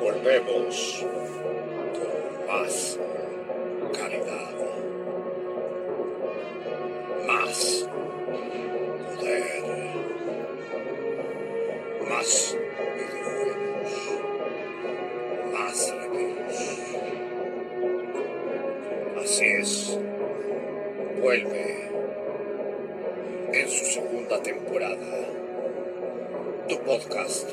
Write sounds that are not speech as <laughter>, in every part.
Volvemos con más calidad, más poder, más videojuegos, más reviews. Así es, vuelve en su segunda temporada tu podcast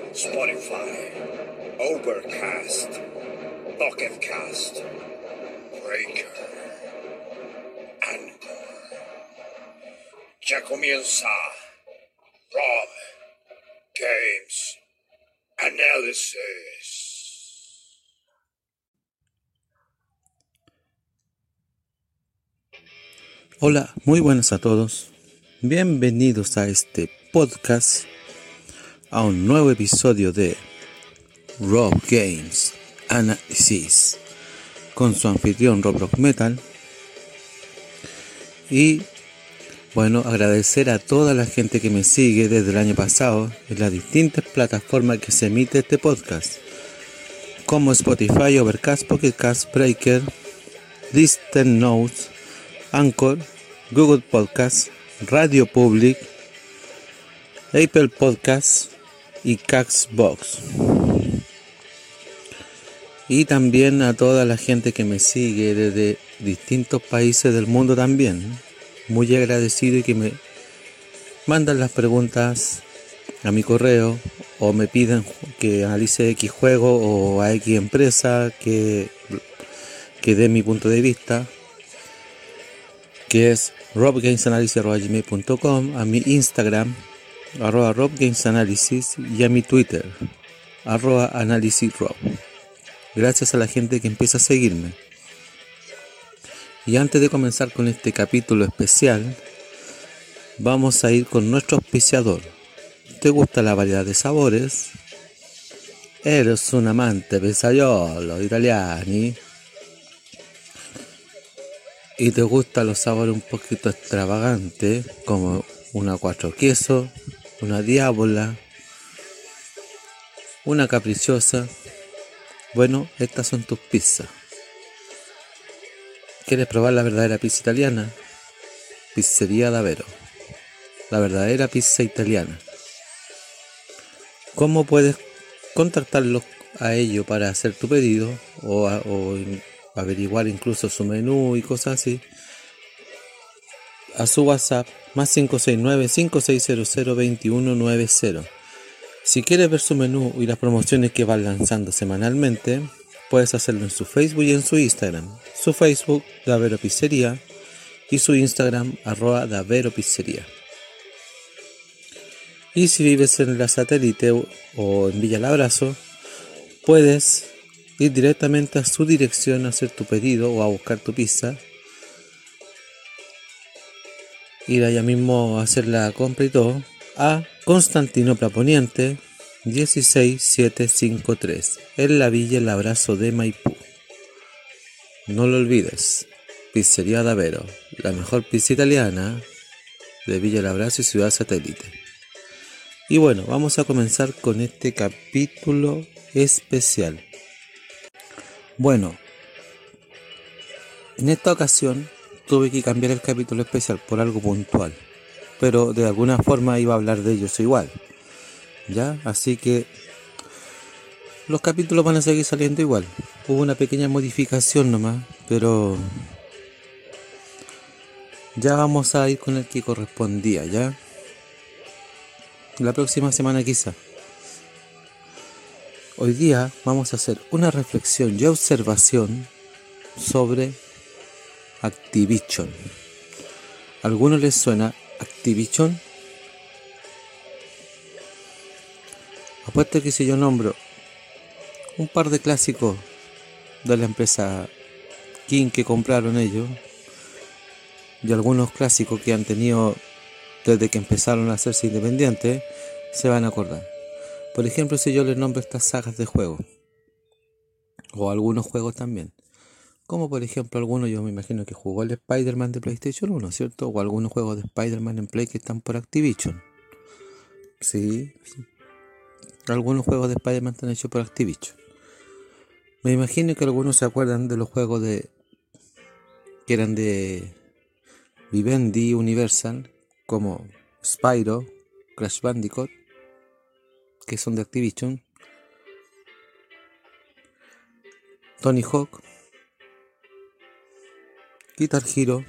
Spotify, Overcast, Pocket Cast, Breaker, Anchor. Ya comienza Rob Games Analysis. Hola, muy buenas a todos. Bienvenidos a este podcast, a un nuevo episodio de Rob Games Analysis con su anfitrión Rob Rock Metal. Y bueno, agradecer a toda la gente que me sigue desde el año pasado en las distintas plataformas que se emite este podcast, como Spotify, Overcast, Pocket Cast, Breaker, Listen Notes, Anchor, Google Podcast, Radio Public, Apple Podcast y Caxbox. Y también a toda la gente que me sigue desde distintos países del mundo también. Muy agradecido y que me mandan las preguntas a mi correo o me piden que analice X juego o a X empresa que, que dé mi punto de vista que es robgamesanalysis.com, a mi Instagram, arroba robgamesanalysis y a mi Twitter, arroba analysisrob. Gracias a la gente que empieza a seguirme. Y antes de comenzar con este capítulo especial, vamos a ir con nuestro auspiciador. ¿Te gusta la variedad de sabores? Eres un amante pizzaiolo italiani y te gustan los sabores un poquito extravagantes, como una cuatro queso, una diábola, una caprichosa, bueno, estas son tus pizzas. ¿Quieres probar la verdadera pizza italiana? Pizzería Davero. La verdadera pizza italiana. ¿Cómo puedes contactarlos a ellos para hacer tu pedido o, averiguar incluso su menú y cosas así, a su WhatsApp más 569-5600-2190. Si quieres ver su menú y las promociones que van lanzando semanalmente, puedes hacerlo en su Facebook y en su Instagram. Su Facebook, Davero Pizzería, y su Instagram, arroba Davero Pizzería. Y si vives en la satélite o en Villa Labrazo, puedes ir directamente a su dirección a hacer tu pedido o a buscar tu pizza. Ir allá mismo a hacer la compra y todo. A Constantinopla Poniente 16753 en la Villa El Abrazo de Maipú. No lo olvides. Pizzería Davero, la mejor pizza italiana de Villa El Abrazo y Ciudad Satélite. Y bueno, vamos a comenzar con este capítulo especial. Bueno, en esta ocasión tuve que cambiar el capítulo especial por algo puntual, pero de alguna forma iba a hablar de ellos igual. ¿Ya? Así que los capítulos van a seguir saliendo igual. Hubo una pequeña modificación nomás, pero ya vamos a ir con el que correspondía, ¿ya? La próxima semana quizá. Hoy día vamos a hacer una reflexión y observación sobre Activision. ¿A algunos les suena Activision? Apuesto que si yo nombro un par de clásicos de la empresa King que compraron ellos y algunos clásicos que han tenido desde que empezaron a hacerse independientes, se van a acordar. Por ejemplo, si yo les nombro estas sagas de juegos, o algunos juegos también, como por ejemplo algunos, yo me imagino que jugó el Spider-Man de PlayStation 1, ¿cierto? O algunos juegos de Spider-Man en Play que están por Activision. Sí, algunos juegos de Spider-Man están hechos por Activision. Me imagino que algunos se acuerdan de los juegos de que eran de Vivendi Universal, como Spyro, Crash Bandicoot, que son de Activision, Tony Hawk, Guitar Hero,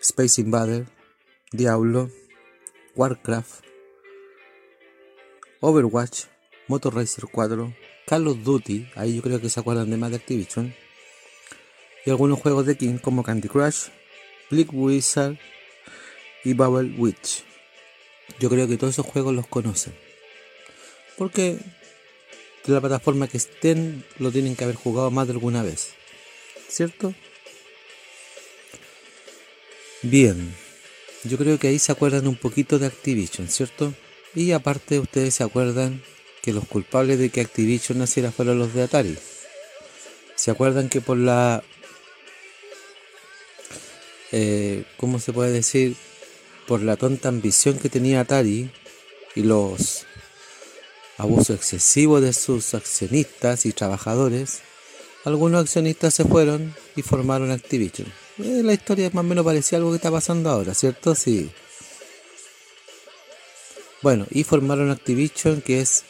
Space Invader, Diablo, Warcraft, Overwatch, Motor Racer 4, Call of Duty, ahí yo creo que se acuerdan de más de Activision, y algunos juegos de King como Candy Crush, Bleak Wizard y Bubble Witch. Yo creo que todos esos juegos los conocen. Porque de la plataforma que estén lo tienen que haber jugado más de alguna vez. ¿Cierto? Bien. Yo creo que ahí se acuerdan un poquito de Activision, ¿cierto? Y aparte ustedes se acuerdan que los culpables de que Activision naciera fueron los de Atari. ¿Se acuerdan que por la... Eh, ¿Cómo se puede decir? Por la tonta ambición que tenía Atari y los abusos excesivos de sus accionistas y trabajadores, algunos accionistas se fueron y formaron Activision. Eh, la historia más o menos parecía algo que está pasando ahora, ¿cierto? Sí. Bueno, y formaron Activision, que es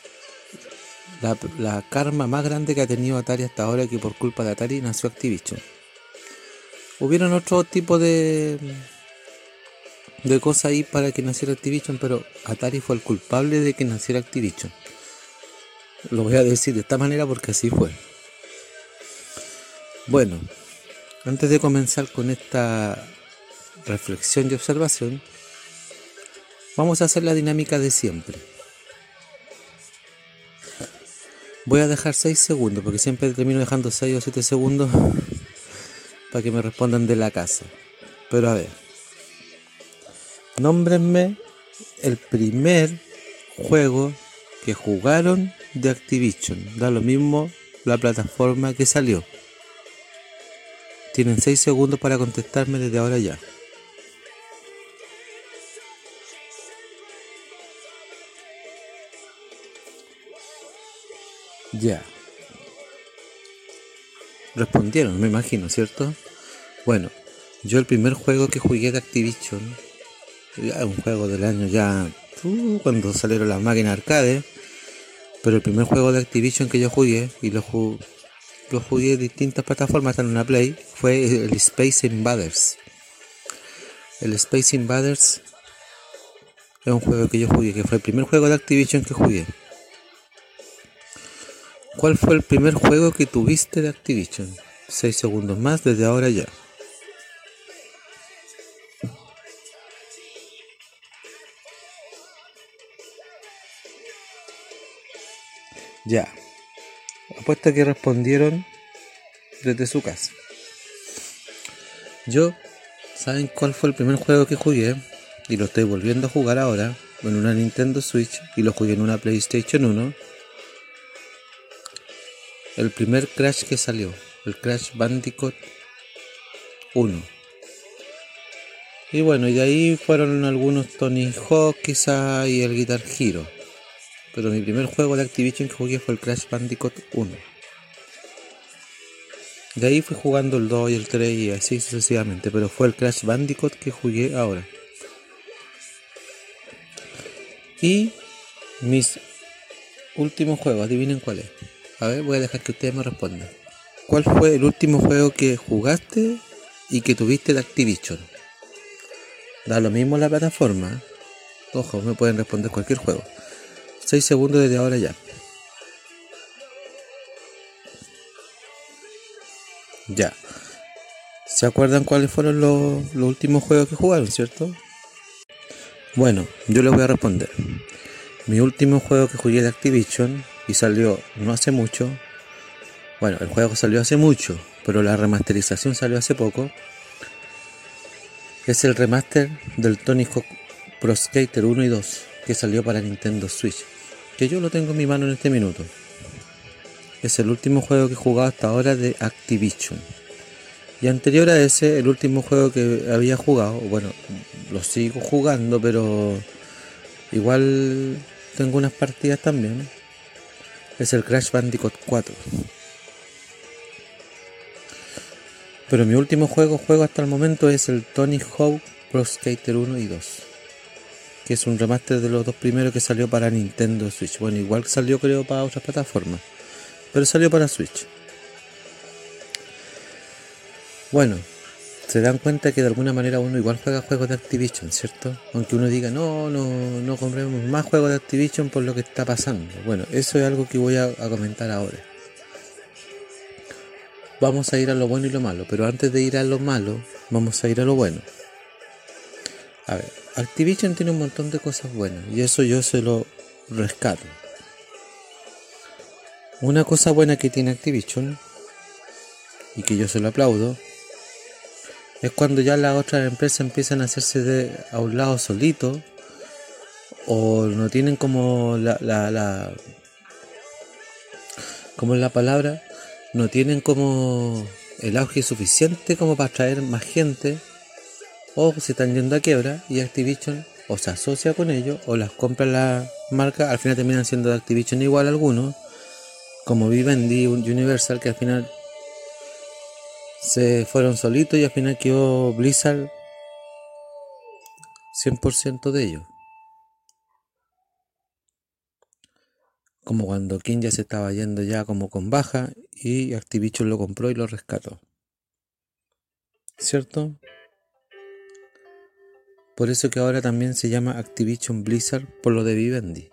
la, karma más grande que ha tenido Atari hasta ahora, que por culpa de Atari nació Activision. Hubieron otro tipo de, de cosas ahí para que naciera Activision, pero Atari fue el culpable de que naciera Activision. Lo voy a decir de esta manera porque así fue. Bueno, antes de comenzar con esta reflexión y observación, vamos a hacer la dinámica de siempre. Voy a dejar 6 segundos, porque siempre termino dejando 6 o 7 segundos <laughs> para que me respondan de la casa. Pero a ver, nómbrenme el primer juego que jugaron de Activision. Da lo mismo la plataforma que salió. Tienen 6 segundos para contestarme desde ahora ya. Ya. Respondieron, me imagino, ¿cierto? Bueno, yo el primer juego que jugué de Activision, un juego del año ya, uh, cuando salieron las máquinas arcade, pero el primer juego de Activision que yo jugué, y lo, lo jugué en distintas plataformas, en una Play, fue el Space Invaders. El Space Invaders es un juego que yo jugué, que fue el primer juego de Activision que jugué. ¿Cuál fue el primer juego que tuviste de Activision? 6 segundos más desde ahora ya. Ya. Apuesta que respondieron desde su casa. Yo, ¿saben cuál fue el primer juego que jugué? Y lo estoy volviendo a jugar ahora en una Nintendo Switch y lo jugué en una PlayStation 1 el primer Crash que salió, el Crash Bandicoot 1. Y bueno, y de ahí fueron algunos Tony Hawk quizá y el Guitar Hero. Pero mi primer juego de Activision que jugué fue el Crash Bandicoot 1. De ahí fui jugando el 2 y el 3 y así sucesivamente, pero fue el Crash Bandicoot que jugué ahora. Y mis últimos juegos, adivinen cuál es. A ver, voy a dejar que ustedes me respondan. ¿Cuál fue el último juego que jugaste y que tuviste de Activision? Da lo mismo la plataforma. Ojo, me pueden responder cualquier juego. 6 segundos desde ahora ya. Ya. ¿Se acuerdan cuáles fueron los, los últimos juegos que jugaron, cierto? Bueno, yo les voy a responder. Mi último juego que jugué de Activision y salió no hace mucho. Bueno, el juego salió hace mucho, pero la remasterización salió hace poco. Es el remaster del Tony Hawk Pro Skater 1 y 2 que salió para Nintendo Switch. Que yo lo tengo en mi mano en este minuto. Es el último juego que he jugado hasta ahora de Activision. Y anterior a ese, el último juego que había jugado, bueno, lo sigo jugando, pero igual tengo unas partidas también. Es el Crash Bandicoot 4. Pero mi último juego, juego hasta el momento es el Tony Hawk Pro Skater 1 y 2. Que es un remaster de los dos primeros que salió para Nintendo Switch. Bueno, igual salió creo para otras plataformas. Pero salió para Switch. Bueno, se dan cuenta que de alguna manera uno igual juega juegos de Activision, ¿cierto? Aunque uno diga, no, no, no compremos más juegos de Activision por lo que está pasando. Bueno, eso es algo que voy a, comentar ahora. Vamos a ir a lo bueno y lo malo, pero antes de ir a lo malo, vamos a ir a lo bueno. A ver, Activision tiene un montón de cosas buenas y eso yo se lo rescato. Una cosa buena que tiene Activision y que yo se lo aplaudo es cuando ya las otras empresas empiezan a hacerse de, a un lado solito o no tienen como la, la, la como la palabra no tienen como el auge suficiente como para atraer más gente o se están yendo a quiebra y Activision o se asocia con ellos o las compra la marca al final terminan siendo de Activision igual algunos como Vivendi Universal que al final se fueron solitos y al final quedó Blizzard 100% de ellos. Como cuando King ya se estaba yendo ya como con baja y Activision lo compró y lo rescató. ¿Cierto? Por eso que ahora también se llama Activision Blizzard por lo de Vivendi.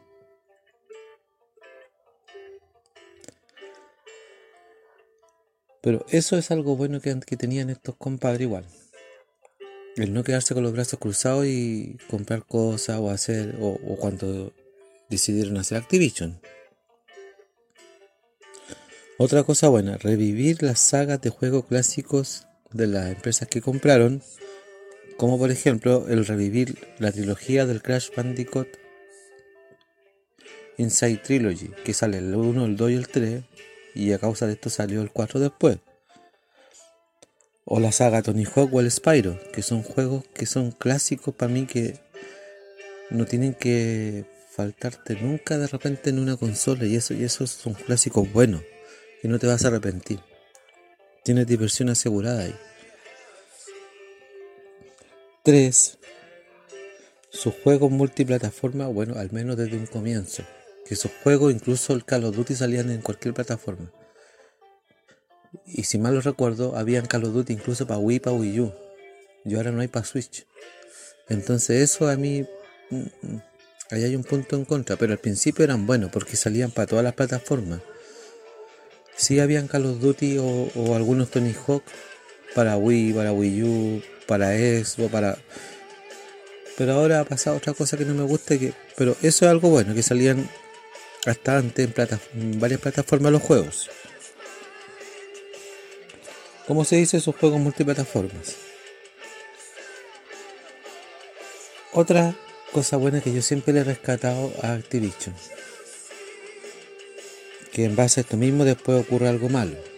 Pero eso es algo bueno que, tenían estos compadres igual. El no quedarse con los brazos cruzados y comprar cosas o hacer, o, cuando decidieron hacer Activision. Otra cosa buena, revivir las sagas de juegos clásicos de las empresas que compraron, como por ejemplo el revivir la trilogía del Crash Bandicoot Inside Trilogy, que sale el 1, el 2 y el 3, y a causa de esto salió el 4 después. O la saga Tony Hawk o el Spyro, que son juegos que son clásicos para mí que no tienen que faltarte nunca de repente en una consola y eso y esos son clásicos buenos y no te vas a arrepentir. Tienes diversión asegurada ahí. 3. Sus juegos multiplataforma, bueno, al menos desde un comienzo que esos juegos, incluso el Call of Duty, salían en cualquier plataforma. Y si mal lo recuerdo, habían Call of Duty incluso para Wii, para Wii U. Y ahora no hay para Switch. Entonces eso a mí... Mm, mm, ahí hay un punto en contra, pero al principio eran buenos porque salían para todas las plataformas. Sí habían Call of Duty o, algunos Tony Hawk para Wii, para Wii U, para Xbox, para... Pero ahora ha pasado otra cosa que no me gusta, que... pero eso es algo bueno, que salían hasta antes en, varias plataformas los juegos. ¿Cómo se dice esos juegos multiplataformas? Otra cosa buena que yo siempre le he rescatado a Activision. Que en base a esto mismo después ocurre algo malo.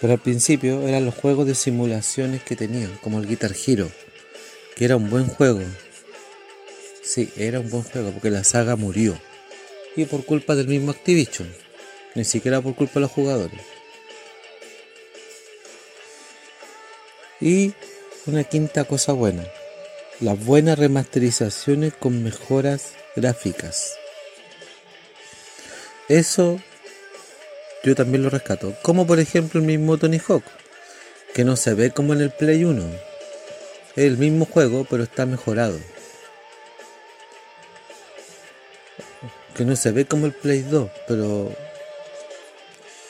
Pero al principio eran los juegos de simulaciones que tenían, como el Guitar Hero, que era un buen juego. Sí, era un buen juego porque la saga murió y por culpa del mismo Activision, ni siquiera por culpa de los jugadores. Y una quinta cosa buena, las buenas remasterizaciones con mejoras gráficas. Eso yo también lo rescato, como por ejemplo el mismo Tony Hawk, que no se ve como en el Play 1. Es el mismo juego, pero está mejorado. que no se ve como el Play 2, pero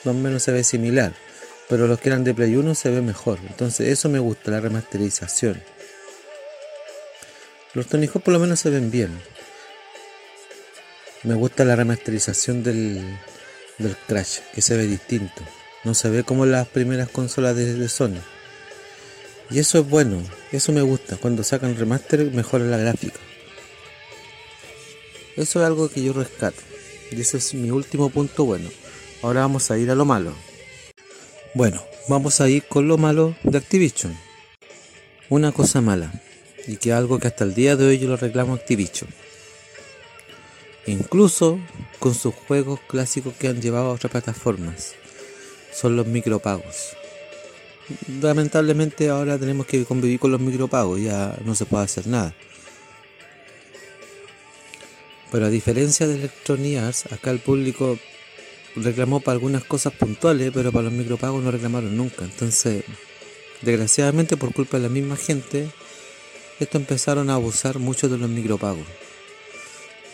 más o menos se ve similar. Pero los que eran de Play 1 se ve mejor. Entonces eso me gusta, la remasterización. Los Tony Hawk por lo menos se ven bien. Me gusta la remasterización del, del Crash, que se ve distinto. No se ve como las primeras consolas de, de Sony. Y eso es bueno, eso me gusta. Cuando sacan remaster mejora la gráfica. Eso es algo que yo rescato. Y ese es mi último punto bueno. Ahora vamos a ir a lo malo. Bueno, vamos a ir con lo malo de Activision. Una cosa mala. Y que algo que hasta el día de hoy yo lo reclamo Activision. Incluso con sus juegos clásicos que han llevado a otras plataformas. Son los micropagos. Lamentablemente ahora tenemos que convivir con los micropagos, ya no se puede hacer nada. Pero a diferencia de Electronic Arts, acá el público reclamó para algunas cosas puntuales, pero para los micropagos no reclamaron nunca. Entonces, desgraciadamente por culpa de la misma gente, esto empezaron a abusar mucho de los micropagos.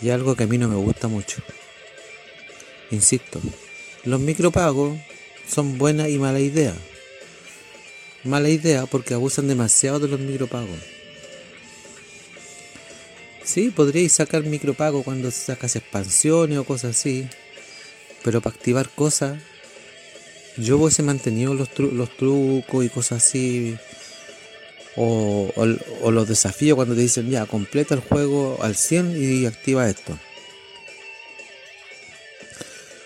Y algo que a mí no me gusta mucho. Insisto, los micropagos son buena y mala idea. Mala idea porque abusan demasiado de los micropagos. Sí, podríais sacar micropago cuando sacas expansiones o cosas así. Pero para activar cosas, yo hubiese mantenido los, los trucos y cosas así. O, o, los desafíos cuando te dicen ya, completa el juego al 100 y activa esto.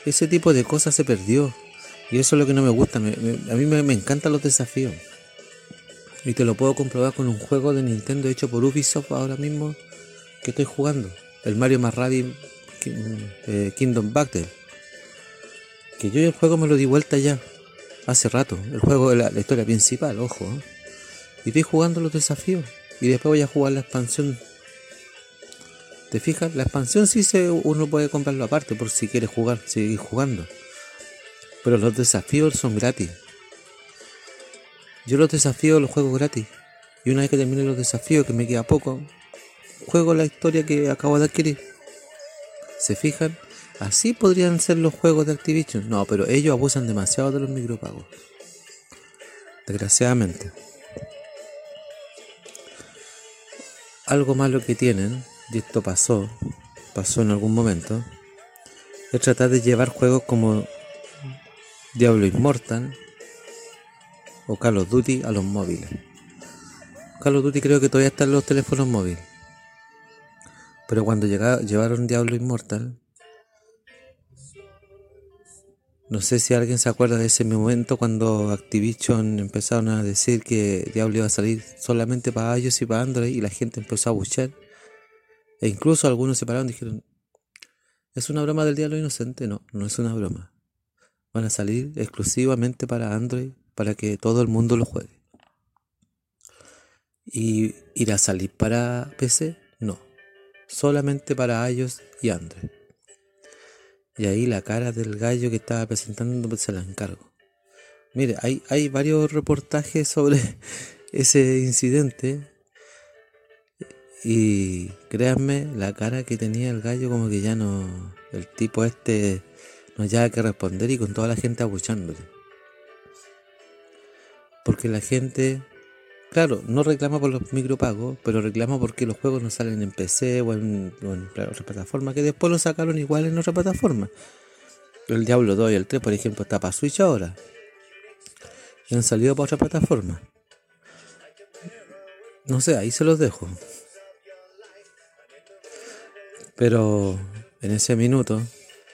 Ese tipo de cosas se perdió. Y eso es lo que no me gusta. a mí me, me encantan los desafíos. Y te lo puedo comprobar con un juego de Nintendo hecho por Ubisoft ahora mismo que estoy jugando. El Mario más eh, Kingdom Battle. Que yo el juego me lo di vuelta ya. Hace rato. El juego de la, historia principal, ojo. ¿eh? Y estoy jugando los desafíos. Y después voy a jugar la expansión. ¿Te fijas? La expansión sí se, uno puede comprarlo aparte por si quiere jugar, seguir jugando. Pero los desafíos son gratis. Yo los desafíos los juego gratis. Y una vez que termine los desafíos, que me queda poco, juego la historia que acabo de adquirir. ¿Se fijan? Así podrían ser los juegos de Activision. No, pero ellos abusan demasiado de los micropagos. Desgraciadamente. Algo malo que tienen, y esto pasó, pasó en algún momento, es tratar de llevar juegos como Diablo Immortal o Call of Duty a los móviles. Call of Duty creo que todavía está en los teléfonos móviles. Pero cuando llevaron Diablo Inmortal, no sé si alguien se acuerda de ese momento cuando Activision empezaron a decir que Diablo iba a salir solamente para iOS y para Android y la gente empezó a buchar. E incluso algunos se pararon y dijeron, ¿es una broma del Diablo Inocente? No, no es una broma. Van a salir exclusivamente para Android para que todo el mundo lo juegue. ¿Y irá a salir para PC? No solamente para iOS y Android. Y ahí la cara del gallo que estaba presentando pues, se la encargo. Mire, hay, hay varios reportajes sobre <laughs> ese incidente. Y créanme, la cara que tenía el gallo como que ya no... El tipo este no haya que responder y con toda la gente abuchándole. Porque la gente Claro, no reclama por los micropagos, pero reclama porque los juegos no salen en PC o en, otra plataforma, que después lo sacaron igual en otra plataforma. El Diablo 2 y el 3, por ejemplo, está para Switch ahora. Y han salido para otra plataforma. No sé, ahí se los dejo. Pero en ese minuto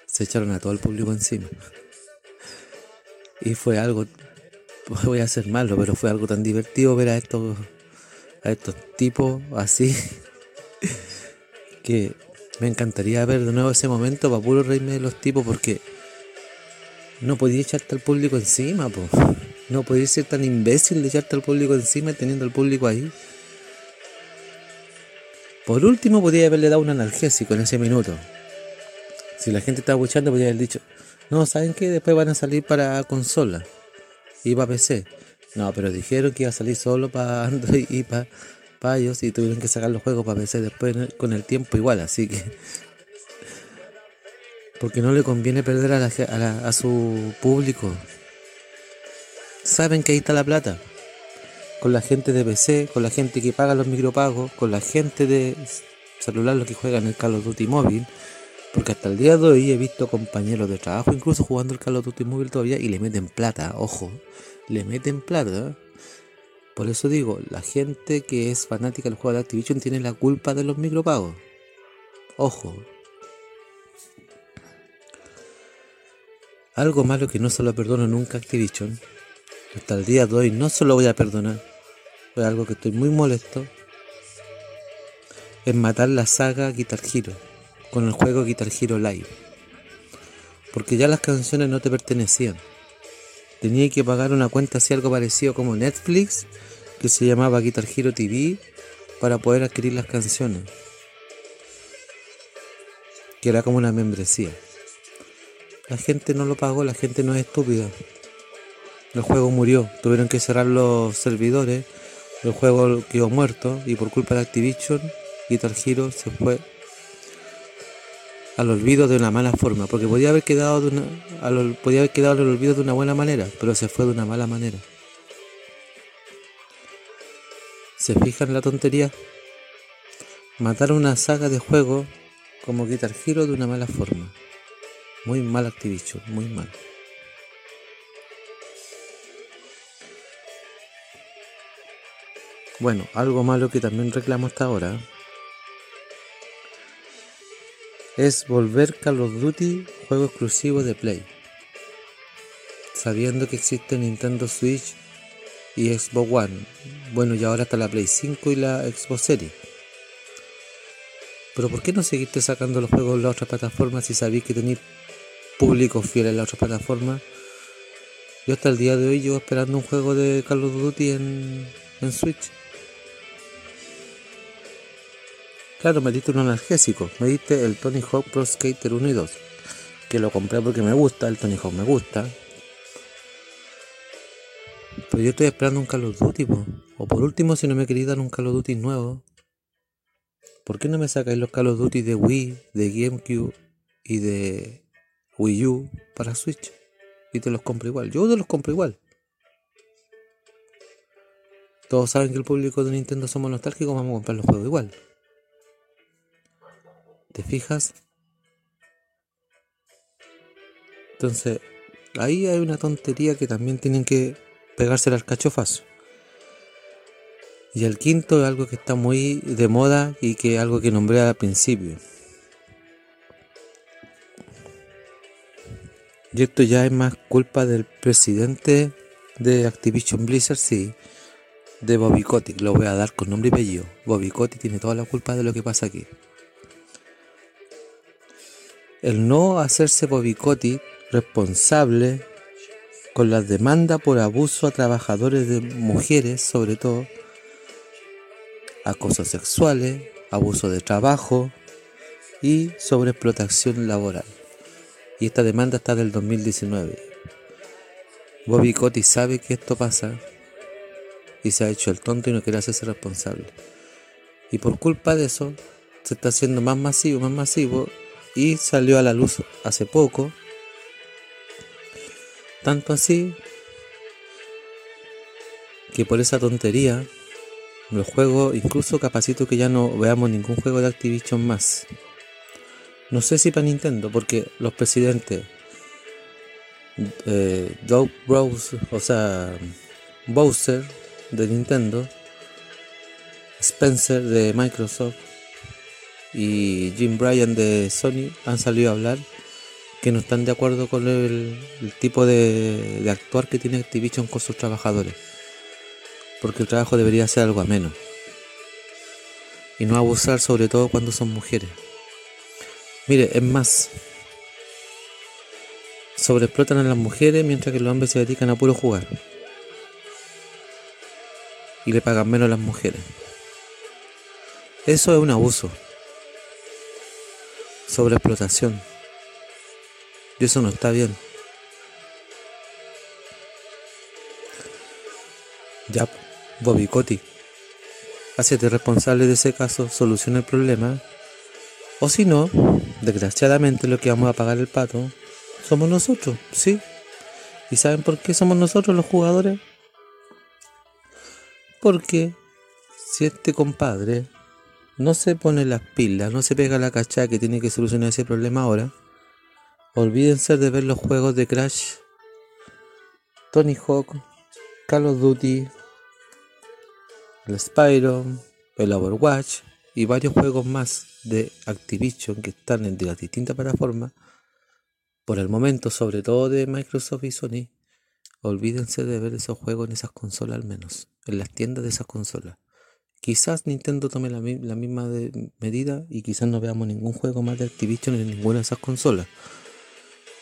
se echaron a todo el público encima. Y fue algo <laughs> voy a ser malo, pero fue algo tan divertido ver a estos, a estos tipos así <laughs> que me encantaría ver de nuevo ese momento para puro reírme de los tipos porque no podía echarte al público encima, po. no podía ser tan imbécil de echarte al público encima teniendo al público ahí. Por último, podía haberle dado un analgésico en ese minuto. Si la gente estaba escuchando, podría haber dicho, no, ¿saben qué? Después van a salir para consola y para PC. No, pero dijeron que iba a salir solo para Android y para, para ellos y tuvieron que sacar los juegos para PC después con el tiempo igual, así que... Porque no le conviene perder a, a, su público. Saben que ahí está la plata. Con la gente de PC, con la gente que paga los micropagos, con la gente de celular, los que juegan el Call of Duty móvil, Porque hasta el día de hoy he visto compañeros de trabajo, incluso jugando el Call of Duty móvil todavía, y le meten plata, ojo, le meten plata. Por eso digo, la gente que es fanática del juego de Activision tiene la culpa de los micropagos. Ojo. Algo malo que no se lo perdono nunca a Activision. Hasta el día de hoy no se lo voy a perdonar. Es algo que estoy muy molesto. Es matar la saga Guitar Hero con el juego Guitar Hero Live. Porque ya las canciones no te pertenecían. Tenía que pagar una cuenta así algo parecido como Netflix, que se llamaba Guitar Hero TV, para poder adquirir las canciones. Que era como una membresía. La gente no lo pagó, la gente no es estúpida. El juego murió, tuvieron que cerrar los servidores, el juego quedó muerto y por culpa de Activision, Guitar Hero se fue al olvido de una mala forma, porque podía haber quedado de una, podía haber quedado al olvido de una buena manera, pero se fue de una mala manera. ¿Se fijan la tontería? Matar una saga de juego como Guitar Hero de una mala forma. Muy mal Activision, muy mal. Bueno, algo malo que también reclamo hasta ahora es volver Call of Duty juego exclusivo de Play. Sabiendo que existe Nintendo Switch y Xbox One. Bueno, y ahora está la Play 5 y la Xbox Series. Pero ¿por qué no seguiste sacando los juegos en las otras plataformas si sabéis que tenéis público fiel en las otras plataformas? Yo hasta el día de hoy llevo esperando un juego de Call of Duty en, en Switch. Claro, me diste un analgésico. Me diste el Tony Hawk Pro Skater 1 y 2. Que lo compré porque me gusta, el Tony Hawk me gusta. Pero yo estoy esperando un Call of Duty, o por último, si no me queréis dar un Call of Duty nuevo, ¿por qué no me sacáis los Call of Duty de Wii, de GameCube y de Wii U para Switch? Y te los compro igual. Yo te los compro igual. Todos saben que el público de Nintendo somos nostálgicos, vamos a comprar los juegos igual. ¿Te fijas? Entonces, ahí hay una tontería que también tienen que pegársela al cachofazo. Y el quinto es algo que está muy de moda y que es algo que nombré al principio. Y esto ya es más culpa del presidente de Activision Blizzard, sí, de Bobby Kotick. Lo voy a dar con nombre y apellido. Bobby Kotick tiene toda la culpa de lo que pasa aquí el no hacerse Bobicotti responsable con las demandas por abuso a trabajadores de mujeres, sobre todo, acosos sexuales, abuso de trabajo y sobreexplotación laboral. Y esta demanda está del 2019. Bobby Cotti sabe que esto pasa y se ha hecho el tonto y no quiere hacerse responsable. Y por culpa de eso se está haciendo más masivo, más masivo y salió a la luz hace poco. Tanto así que por esa tontería los juegos, incluso capacito que ya no veamos ningún juego de Activision más. No sé si para Nintendo, porque los presidentes eh, Doug Browse, o sea, Bowser de Nintendo, Spencer de Microsoft, y Jim Bryan de Sony han salido a hablar que no están de acuerdo con el, tipo de, actuar que tiene Activision con sus trabajadores. Porque el trabajo debería ser algo ameno. Y no abusar sobre todo cuando son mujeres. Mire, es más. Sobreexplotan a las mujeres mientras que los hombres se dedican a puro jugar. Y le pagan menos a las mujeres. Eso es un abuso sobre explotación. Y eso no está bien. Ya, Bobby Cotti, hacete responsable de ese caso, soluciona el problema. O si no, desgraciadamente lo que vamos a pagar el pato somos nosotros, ¿sí? ¿Y saben por qué somos nosotros los jugadores? Porque si este compadre no se pone las pilas, no se pega la cachada que tiene que solucionar ese problema ahora, olvídense de ver los juegos de Crash, Tony Hawk, Call of Duty, el Spyro, el Overwatch y varios juegos más de Activision que están en las distintas plataformas. Por el momento, sobre todo de Microsoft y Sony, olvídense de ver esos juegos en esas consolas al menos, en las tiendas de esas consolas. Quizás Nintendo tome la, misma medida y quizás no veamos ningún juego más de Activision en ninguna de esas consolas.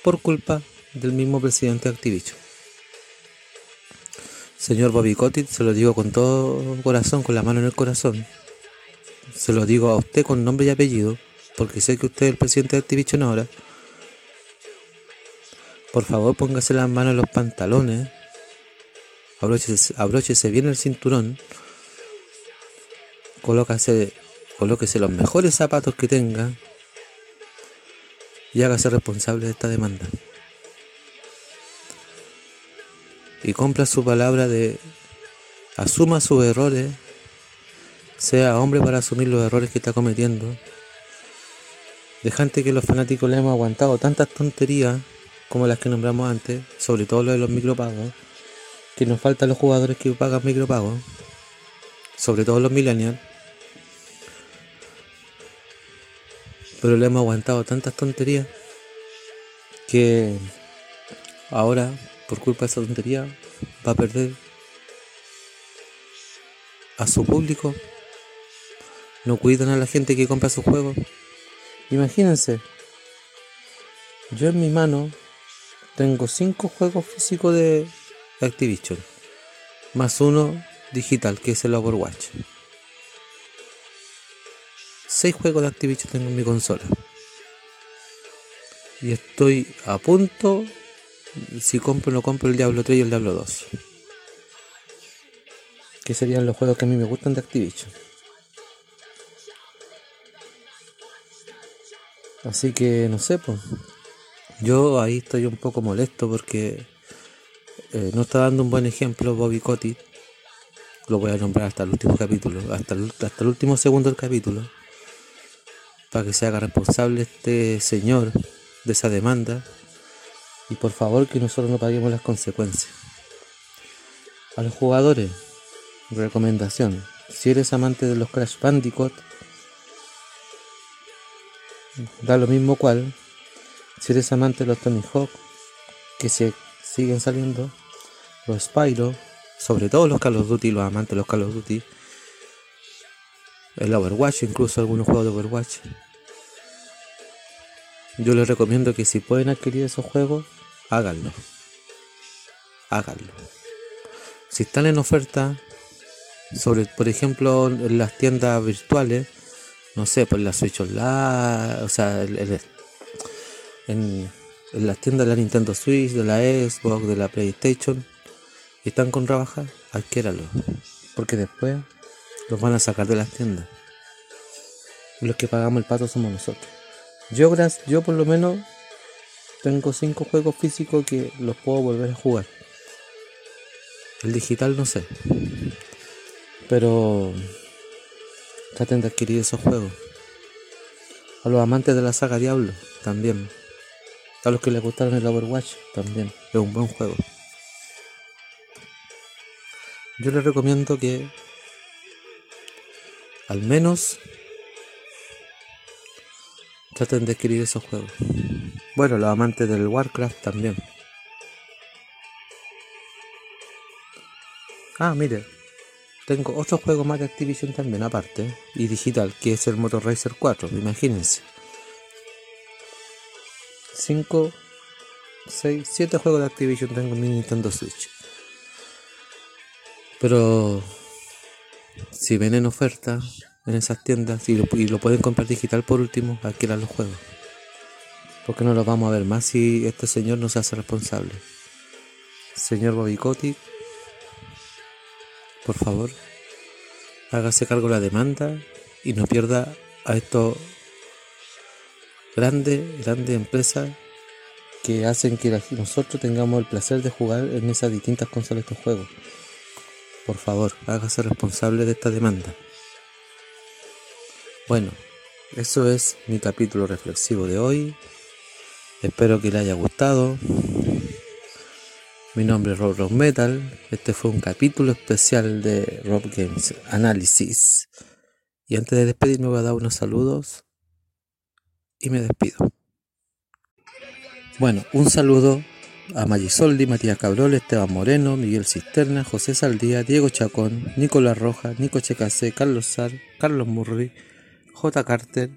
Por culpa del mismo presidente de Activision. Señor Bobby Kotick, se lo digo con todo corazón, con la mano en el corazón. Se lo digo a usted con nombre y apellido, porque sé que usted es el presidente de Activision ahora. Por favor, póngase las manos en los pantalones. Abróchese, abróchese bien el cinturón colócase, colóquese los mejores zapatos que tenga y hágase responsable de esta demanda. Y compra su palabra de asuma sus errores, sea hombre para asumir los errores que está cometiendo. Dejante que los fanáticos le hemos aguantado tantas tonterías como las que nombramos antes, sobre todo lo de los micropagos, que nos faltan los jugadores que pagan micropagos, sobre todo los millennials. Pero le hemos aguantado tantas tonterías que ahora, por culpa de esa tontería, va a perder a su público. No cuidan a la gente que compra sus juegos. Imagínense, yo en mi mano tengo cinco juegos físicos de Activision, más uno digital que es el Overwatch. 6 juegos de Activision tengo en mi consola. Y estoy a punto, si compro o no compro el Diablo 3 y el Diablo 2. Que serían los juegos que a mí me gustan de Activision. Así que no sé, pues. Yo ahí estoy un poco molesto porque eh, no está dando un buen ejemplo Bobby Kotick. Lo voy a nombrar hasta el último capítulo, hasta hasta el último segundo del capítulo para que se haga responsable este señor de esa demanda. Y por favor que nosotros no paguemos las consecuencias. A los jugadores, recomendación, si eres amante de los Crash Bandicoot, da lo mismo cual, si eres amante de los Tony Hawk, que se siguen saliendo, los Spyro, sobre todo los Call of Duty, los amantes de los Call of Duty, el Overwatch, incluso algunos juegos de Overwatch. Yo les recomiendo que si pueden adquirir esos juegos, háganlo. Háganlo. Si están en oferta, sobre, por ejemplo, en las tiendas virtuales, no sé, por la Switch Online, o sea, en, las tiendas de la Nintendo Switch, de la Xbox, de la PlayStation, están con rebaja, adquiéralo. Porque después los van a sacar de las tiendas. los que pagamos el pato somos nosotros. Yo, yo por lo menos tengo cinco juegos físicos que los puedo volver a jugar. El digital no sé. Pero traten de adquirir esos juegos. A los amantes de la saga Diablo también. A los que les gustaron el Overwatch también. Es un buen juego. Yo les recomiendo que al menos traten de adquirir esos juegos. Bueno, los amantes del Warcraft también. Ah, mire, tengo otro juego más de Activision también aparte y digital, que es el Motor Racer 4, imagínense. 5, 6, 7 juegos de Activision tengo en mi Nintendo Switch. Pero si ven en oferta en esas tiendas y lo, pueden comprar digital por último, adquieran los juegos. Porque no los vamos a ver más si este señor no se hace responsable. Señor Bobicotti, por favor, hágase cargo de la demanda y no pierda a estos grandes, grandes empresas que hacen que nosotros tengamos el placer de jugar en esas distintas consolas de juegos. Por favor, hágase responsable de esta demanda. Bueno, eso es mi capítulo reflexivo de hoy. Espero que le haya gustado. Mi nombre es Rob Rock Metal. Este fue un capítulo especial de Rob Games Analysis. Y antes de despedirme voy a dar unos saludos y me despido. Bueno, un saludo a Matías Cabrol, Esteban Moreno, Miguel Cisterna, José Saldía, Diego Chacón, Nicolás Rojas, Nico Checasé, Carlos Sar, Carlos Murri, J. Carter,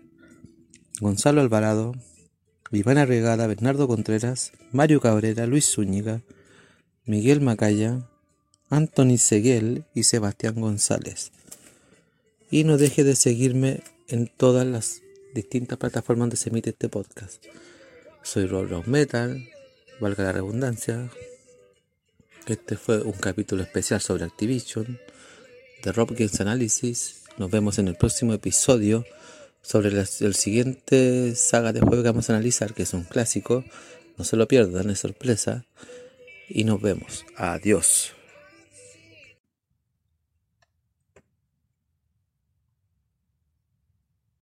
Gonzalo Alvarado, Ivana Regada, Bernardo Contreras, Mario Cabrera, Luis Zúñiga, Miguel Macaya, Anthony Seguel y Sebastián González. Y no deje de seguirme en todas las distintas plataformas donde se emite este podcast. Soy Rob Metal, valga la redundancia. Este fue un capítulo especial sobre Activision, de Rob Games Analysis. Nos vemos en el próximo episodio sobre el siguiente saga de juego que vamos a analizar, que es un clásico. No se lo pierdan, es sorpresa. Y nos vemos. Adiós.